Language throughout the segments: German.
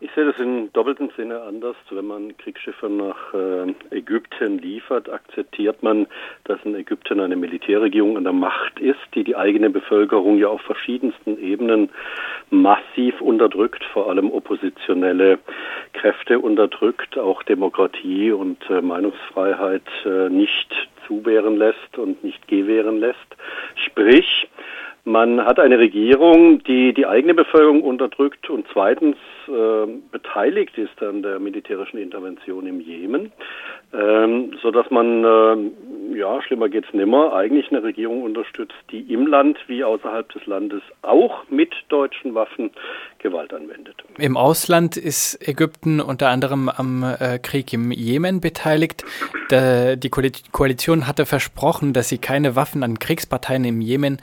Ich sehe das im doppelten Sinne anders. Wenn man Kriegsschiffe nach äh, Ägypten liefert, akzeptiert man, dass in Ägypten eine Militärregierung an der Macht ist, die die eigene Bevölkerung ja auf verschiedensten Ebenen massiv unterdrückt, vor allem oppositionelle Kräfte unterdrückt, auch Demokratie und äh, Meinungsfreiheit äh, nicht zuwehren lässt und nicht gewähren lässt. Sprich, man hat eine Regierung, die die eigene Bevölkerung unterdrückt und zweitens äh, beteiligt ist an der militärischen Intervention im Jemen, ähm, so dass man, äh, ja, schlimmer geht's nimmer, eigentlich eine Regierung unterstützt, die im Land wie außerhalb des Landes auch mit deutschen Waffen Gewalt anwendet. Im Ausland ist Ägypten unter anderem am äh, Krieg im Jemen beteiligt. Der, die Koalition hatte versprochen, dass sie keine Waffen an Kriegsparteien im Jemen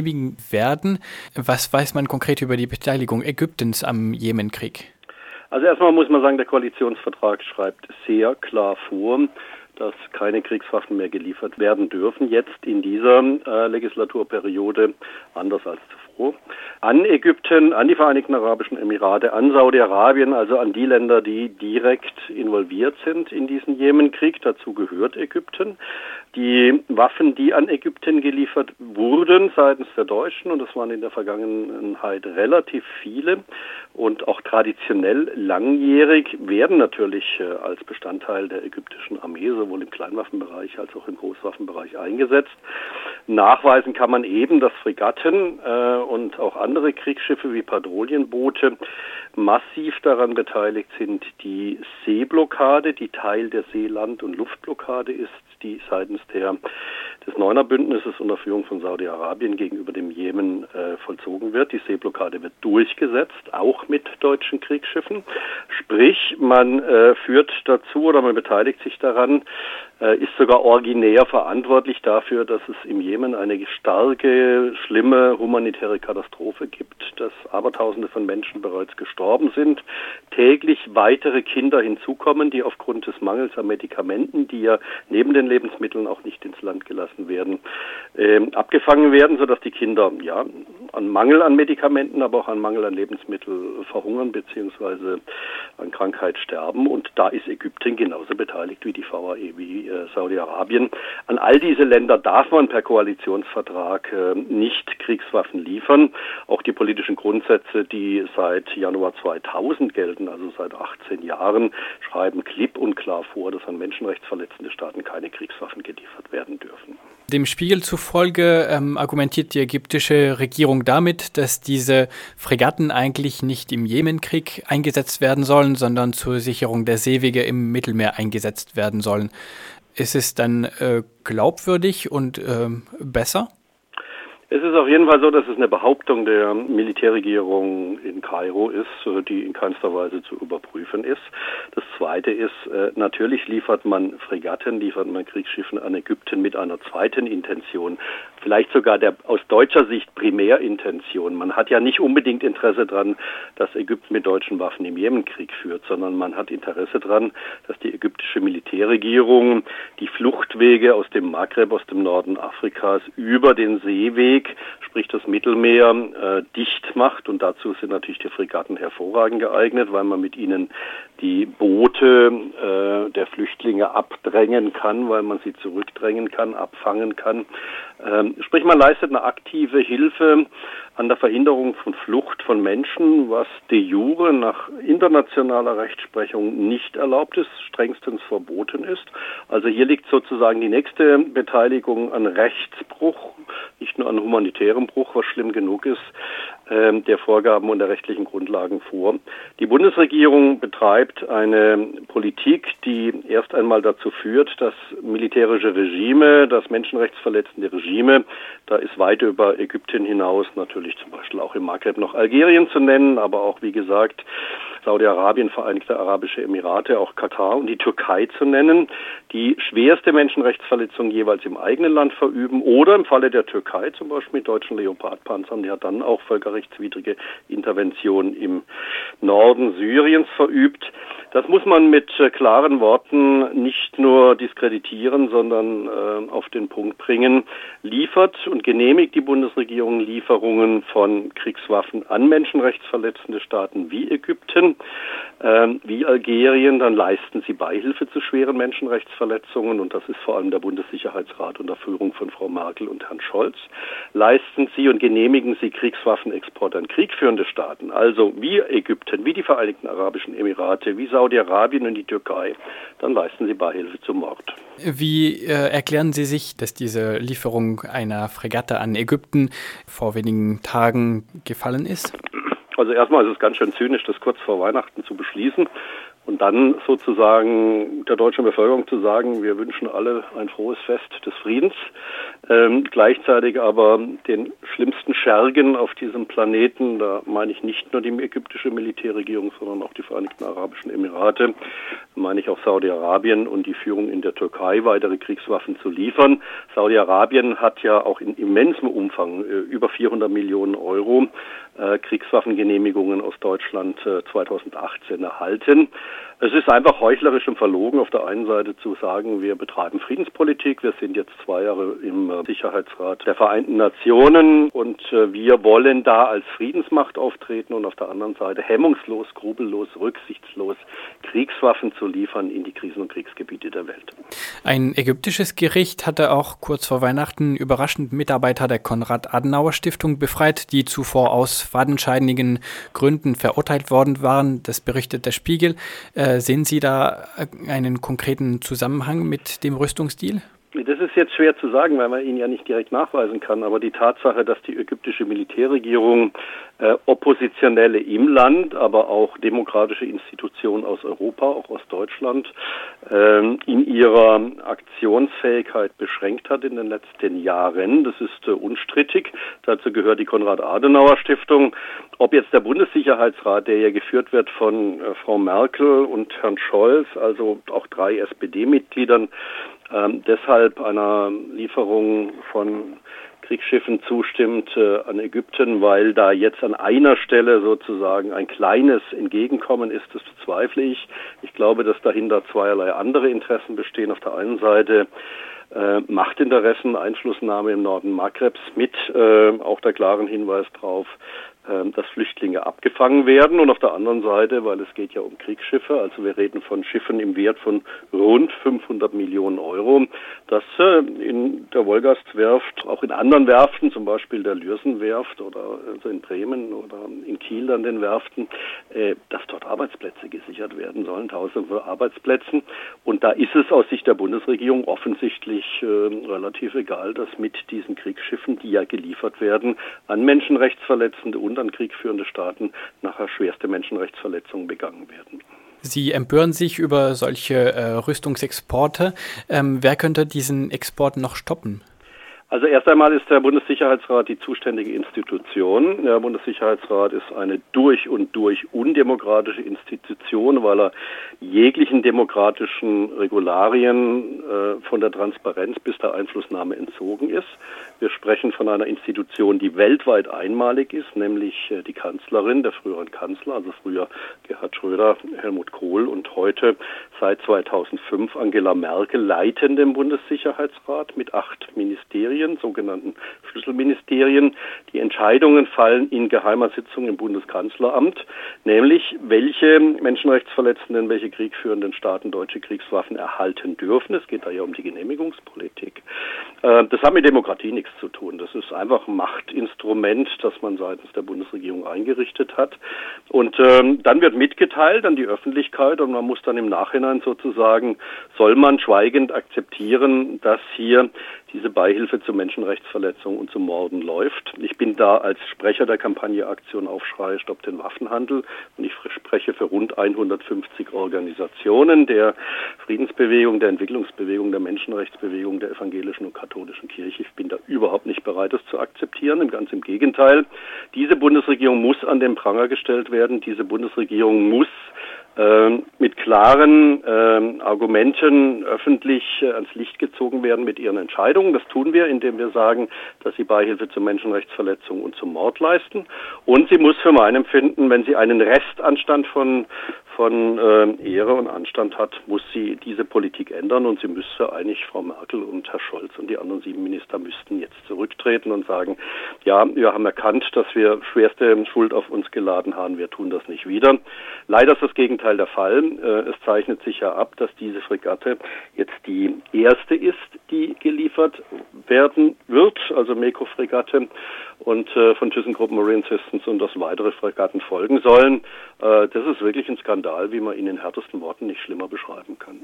genehmigen werden. Was weiß man konkret über die Beteiligung Ägyptens am Jemenkrieg? Also erstmal muss man sagen, der Koalitionsvertrag schreibt sehr klar vor, dass keine Kriegswaffen mehr geliefert werden dürfen, jetzt in dieser äh, Legislaturperiode, anders als zuvor, an Ägypten, an die Vereinigten Arabischen Emirate, an Saudi-Arabien, also an die Länder, die direkt involviert sind in diesen Jemenkrieg. Dazu gehört Ägypten. Die Waffen, die an Ägypten geliefert wurden seitens der Deutschen, und das waren in der Vergangenheit relativ viele und auch traditionell langjährig, werden natürlich äh, als Bestandteil der ägyptischen Armee sowohl im Kleinwaffenbereich als auch im Großwaffenbereich eingesetzt. Nachweisen kann man eben, dass Fregatten äh, und auch andere Kriegsschiffe wie Patrouillenboote massiv daran beteiligt sind, die Seeblockade, die Teil der Seeland- und Luftblockade ist, die seitens der, des Neuner-Bündnisses unter Führung von Saudi-Arabien gegenüber dem Jemen äh, vollzogen wird. Die Seeblockade wird durchgesetzt, auch mit deutschen Kriegsschiffen. Sprich, man äh, führt dazu oder man beteiligt sich daran, äh, ist sogar originär verantwortlich dafür, dass es im Jemen eine starke, schlimme humanitäre Katastrophe gibt, dass Abertausende von Menschen bereits gestorben sind, täglich weitere Kinder hinzukommen, die aufgrund des Mangels an Medikamenten, die ja neben den Lebensmitteln auch nicht ins Land gelassen werden, äh, abgefangen werden, sodass die Kinder ja an Mangel an Medikamenten, aber auch an Mangel an Lebensmitteln verhungern bzw. an Krankheit sterben. Und da ist Ägypten genauso beteiligt wie die VAE, wie äh, Saudi-Arabien. An all diese Länder darf man per Koalitionsvertrag äh, nicht Kriegswaffen liefern. Auch die politischen Grundsätze, die seit Januar 2000 gelten, also seit 18 Jahren, schreiben klipp und klar vor, dass an menschenrechtsverletzende Staaten keine Kriegswaffen geliefert werden dürfen. Dem Spiegel zufolge ähm, argumentiert die ägyptische Regierung damit, dass diese Fregatten eigentlich nicht im Jemenkrieg eingesetzt werden sollen, sondern zur Sicherung der Seewege im Mittelmeer eingesetzt werden sollen. Ist es dann äh, glaubwürdig und äh, besser? Es ist auf jeden Fall so, dass es eine Behauptung der Militärregierung in Kairo ist, äh, die in keinster Weise zu überprüfen ist. Das Zweite ist, äh, natürlich liefert man Fregatten, liefert man Kriegsschiffen an Ägypten mit einer zweiten Intention, vielleicht sogar der aus deutscher Sicht Primärintention. Man hat ja nicht unbedingt Interesse daran, dass Ägypten mit deutschen Waffen im Jemenkrieg führt, sondern man hat Interesse daran, dass die ägyptische Militärregierung die Fluchtwege aus dem Maghreb, aus dem Norden Afrikas über den Seeweg sprich das Mittelmeer, äh, dicht macht. Und dazu sind natürlich die Fregatten hervorragend geeignet, weil man mit ihnen die Boote äh, der Flüchtlinge abdrängen kann, weil man sie zurückdrängen kann, abfangen kann. Ähm, sprich, man leistet eine aktive Hilfe an der Verhinderung von Flucht von Menschen, was de jure nach internationaler Rechtsprechung nicht erlaubt ist, strengstens verboten ist. Also hier liegt sozusagen die nächste Beteiligung an Rechtsbruch, nicht nur an humanitärem Bruch, was schlimm genug ist, der Vorgaben und der rechtlichen Grundlagen vor. Die Bundesregierung betreibt eine Politik, die erst einmal dazu führt, dass militärische Regime, dass menschenrechtsverletzende Regime, da ist weit über Ägypten hinaus natürlich zum Beispiel auch im Maghreb noch Algerien zu nennen, aber auch wie gesagt Saudi-Arabien, Vereinigte Arabische Emirate, auch Katar und die Türkei zu nennen, die schwerste Menschenrechtsverletzungen jeweils im eigenen Land verüben oder im Falle der Türkei zum Beispiel mit deutschen Leopardpanzern, die hat dann auch völkerrechtswidrige Interventionen im Norden Syriens verübt. Das muss man mit äh, klaren Worten nicht nur diskreditieren, sondern äh, auf den Punkt bringen. Liefert und genehmigt die Bundesregierung Lieferungen von Kriegswaffen an menschenrechtsverletzende Staaten wie Ägypten. ähm, wie Algerien, dann leisten sie Beihilfe zu schweren Menschenrechtsverletzungen und das ist vor allem der Bundessicherheitsrat unter Führung von Frau Merkel und Herrn Scholz. Leisten sie und genehmigen sie Kriegswaffenexport an kriegführende Staaten, also wie Ägypten, wie die Vereinigten Arabischen Emirate, wie Saudi-Arabien und die Türkei, dann leisten sie Beihilfe zum Mord. Wie äh, erklären Sie sich, dass diese Lieferung einer Fregatte an Ägypten vor wenigen Tagen gefallen ist? Also erstmal ist es ganz schön zynisch, das kurz vor Weihnachten zu beschließen und dann sozusagen der deutschen Bevölkerung zu sagen, wir wünschen alle ein frohes Fest des Friedens, ähm, gleichzeitig aber den schlimmsten Schergen auf diesem Planeten, da meine ich nicht nur die ägyptische Militärregierung, sondern auch die Vereinigten Arabischen Emirate, meine ich auch Saudi-Arabien und die Führung in der Türkei, weitere Kriegswaffen zu liefern. Saudi-Arabien hat ja auch in immensem Umfang, äh, über 400 Millionen Euro, Kriegswaffengenehmigungen aus Deutschland äh, 2018 erhalten. Es ist einfach heuchlerisch und verlogen, auf der einen Seite zu sagen, wir betreiben Friedenspolitik, wir sind jetzt zwei Jahre im äh, Sicherheitsrat der Vereinten Nationen und äh, wir wollen da als Friedensmacht auftreten und auf der anderen Seite hemmungslos, grubellos, rücksichtslos Kriegswaffen zu liefern in die Krisen- und Kriegsgebiete der Welt. Ein ägyptisches Gericht hatte auch kurz vor Weihnachten überraschend Mitarbeiter der Konrad-Adenauer-Stiftung befreit, die zuvor aus fadenscheinigen Gründen verurteilt worden waren. Das berichtet der Spiegel. Äh, äh, sehen Sie da einen konkreten Zusammenhang mit dem Rüstungsdeal? Das ist jetzt schwer zu sagen, weil man ihn ja nicht direkt nachweisen kann. Aber die Tatsache, dass die ägyptische Militärregierung äh, Oppositionelle im Land, aber auch demokratische Institutionen aus Europa, auch aus Deutschland, äh, in ihrer Aktionsfähigkeit beschränkt hat in den letzten Jahren, das ist äh, unstrittig. Dazu gehört die Konrad-Adenauer-Stiftung. Ob jetzt der Bundessicherheitsrat, der ja geführt wird von äh, Frau Merkel und Herrn Scholz, also auch drei SPD-Mitgliedern, ähm, deshalb einer Lieferung von Kriegsschiffen zustimmt äh, an Ägypten, weil da jetzt an einer Stelle sozusagen ein kleines Entgegenkommen ist, das bezweifle ich. Ich glaube, dass dahinter zweierlei andere Interessen bestehen. Auf der einen Seite äh, Machtinteressen, Einflussnahme im Norden Maghrebs mit äh, auch der klaren Hinweis darauf, dass Flüchtlinge abgefangen werden. Und auf der anderen Seite, weil es geht ja um Kriegsschiffe, also wir reden von Schiffen im Wert von rund 500 Millionen Euro, dass äh, in der Wolgastwerft, auch in anderen Werften, zum Beispiel der Lürsenwerft oder also in Bremen oder in Kiel an den Werften, dass dort Arbeitsplätze gesichert werden sollen, tausende von Arbeitsplätzen. Und da ist es aus Sicht der Bundesregierung offensichtlich äh, relativ egal, dass mit diesen Kriegsschiffen, die ja geliefert werden, an Menschenrechtsverletzende und an kriegführende Staaten nachher schwerste Menschenrechtsverletzungen begangen werden. Sie empören sich über solche äh, Rüstungsexporte. Ähm, wer könnte diesen Export noch stoppen? Also erst einmal ist der Bundessicherheitsrat die zuständige Institution. Der Bundessicherheitsrat ist eine durch und durch undemokratische Institution, weil er jeglichen demokratischen Regularien äh, von der Transparenz bis der Einflussnahme entzogen ist. Wir sprechen von einer Institution, die weltweit einmalig ist, nämlich äh, die Kanzlerin, der früheren Kanzler, also früher Gerhard Schröder, Helmut Kohl und heute seit 2005 Angela Merkel leiten den Bundessicherheitsrat mit acht Ministerien. Ministerien, sogenannten Schlüsselministerien. Die Entscheidungen fallen in geheimer Sitzung im Bundeskanzleramt, nämlich welche Menschenrechtsverletzenden, welche kriegführenden Staaten deutsche Kriegswaffen erhalten dürfen. Es geht da ja um die Genehmigungspolitik. Äh, das hat mit Demokratie nichts zu tun. Das ist einfach ein Machtinstrument, das man seitens der Bundesregierung eingerichtet hat. Und ähm, dann wird mitgeteilt an die Öffentlichkeit und man muss dann im Nachhinein sozusagen, soll man schweigend akzeptieren, dass hier diese Beihilfe zu Menschenrechtsverletzungen und zu Morden läuft. Ich bin da als Sprecher der Kampagne Aktion Aufschrei Stopp den Waffenhandel und ich spreche für rund 150 Organisationen der Friedensbewegung, der Entwicklungsbewegung, der Menschenrechtsbewegung, der evangelischen und katholischen Kirche. Ich bin da überhaupt nicht bereit, das zu akzeptieren. Ganz im Gegenteil. Diese Bundesregierung muss an den Pranger gestellt werden. Diese Bundesregierung muss mit klaren äh, Argumenten öffentlich äh, ans Licht gezogen werden mit ihren Entscheidungen. Das tun wir, indem wir sagen, dass sie Beihilfe zu Menschenrechtsverletzungen und zum Mord leisten. Und sie muss für mein Empfinden, wenn sie einen Restanstand von von äh, Ehre und Anstand hat, muss sie diese Politik ändern und sie müsste eigentlich Frau Merkel und Herr Scholz und die anderen sieben Minister müssten jetzt zurücktreten und sagen, ja, wir haben erkannt, dass wir schwerste Schuld auf uns geladen haben, wir tun das nicht wieder. Leider ist das Gegenteil der Fall. Äh, es zeichnet sich ja ab, dass diese Fregatte jetzt die erste ist, die geliefert werden wird, also Meko-Fregatte und äh, von ThyssenKrupp Marine Systems und dass weitere Fregatten folgen sollen. Äh, das ist wirklich ein Skandal, wie man ihn in härtesten Worten nicht schlimmer beschreiben kann.